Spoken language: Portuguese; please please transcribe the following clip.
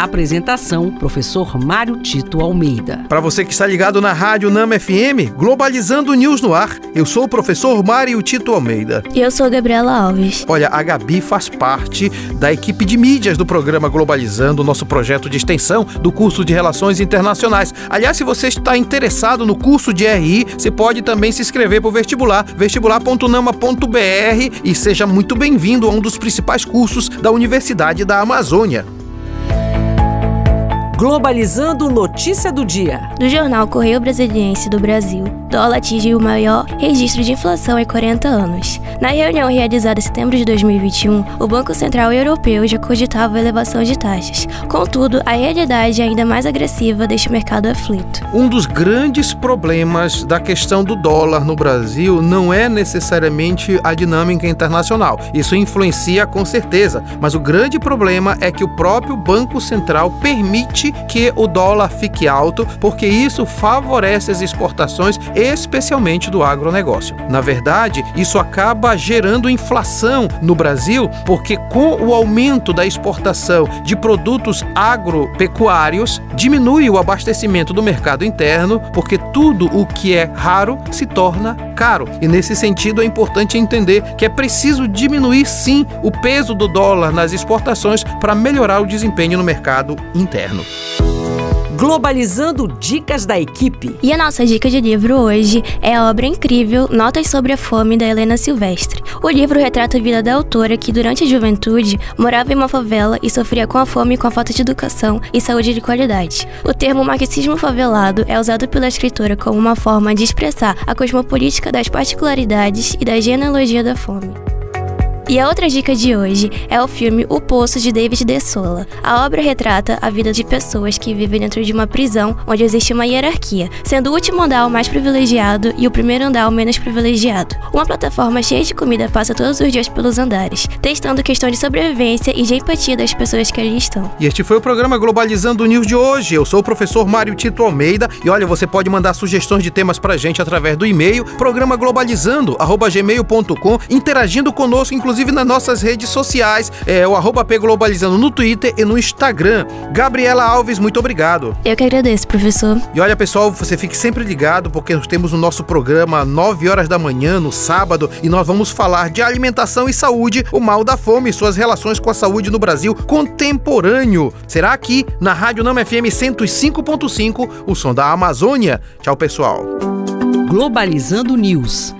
Apresentação: Professor Mário Tito Almeida. Para você que está ligado na Rádio Nama FM, Globalizando News no ar, eu sou o professor Mário Tito Almeida. E eu sou a Gabriela Alves. Olha, a Gabi faz parte da equipe de mídias do programa Globalizando, nosso projeto de extensão do curso de Relações Internacionais. Aliás, se você está interessado no curso de RI, você pode também se inscrever para o vestibular, vestibular.nama.br e seja muito bem-vindo a um dos principais cursos da Universidade da Amazônia. Globalizando notícia do dia. Do jornal Correio Brasiliense do Brasil, dólar atinge o maior registro de inflação em 40 anos. Na reunião realizada em setembro de 2021, o Banco Central Europeu já cogitava a elevação de taxas. Contudo, a realidade é ainda mais agressiva deste mercado aflito. Um dos grandes problemas da questão do dólar no Brasil não é necessariamente a dinâmica internacional. Isso influencia com certeza, mas o grande problema é que o próprio Banco Central permite que o dólar fique alto, porque isso favorece as exportações, especialmente do agronegócio. Na verdade, isso acaba gerando inflação no Brasil, porque com o aumento da exportação de produtos agropecuários, diminui o abastecimento do mercado interno, porque tudo o que é raro se torna caro. E nesse sentido é importante entender que é preciso diminuir sim o peso do dólar nas exportações para melhorar o desempenho no mercado interno. Globalizando Dicas da Equipe. E a nossa dica de livro hoje é a obra incrível Notas sobre a Fome da Helena Silvestre. O livro retrata a vida da autora que, durante a juventude, morava em uma favela e sofria com a fome e com a falta de educação e saúde de qualidade. O termo marxismo favelado é usado pela escritora como uma forma de expressar a cosmopolítica das particularidades e da genealogia da fome. E a outra dica de hoje é o filme O Poço de David De Sola. A obra retrata a vida de pessoas que vivem dentro de uma prisão onde existe uma hierarquia, sendo o último andar o mais privilegiado e o primeiro andar o menos privilegiado. Uma plataforma cheia de comida passa todos os dias pelos andares, testando questão de sobrevivência e de empatia das pessoas que ali estão. E este foi o programa Globalizando News de hoje. Eu sou o professor Mário Tito Almeida e olha, você pode mandar sugestões de temas pra gente através do e-mail programa globalizando@gmail.com, interagindo conosco inclusive inclusive nas nossas redes sociais, é o arroba Globalizando no Twitter e no Instagram. Gabriela Alves, muito obrigado. Eu que agradeço, professor. E olha, pessoal, você fique sempre ligado, porque nós temos o nosso programa 9 horas da manhã, no sábado, e nós vamos falar de alimentação e saúde, o mal da fome e suas relações com a saúde no Brasil contemporâneo. Será aqui na Rádio Nama FM 105.5, o som da Amazônia. Tchau, pessoal. Globalizando News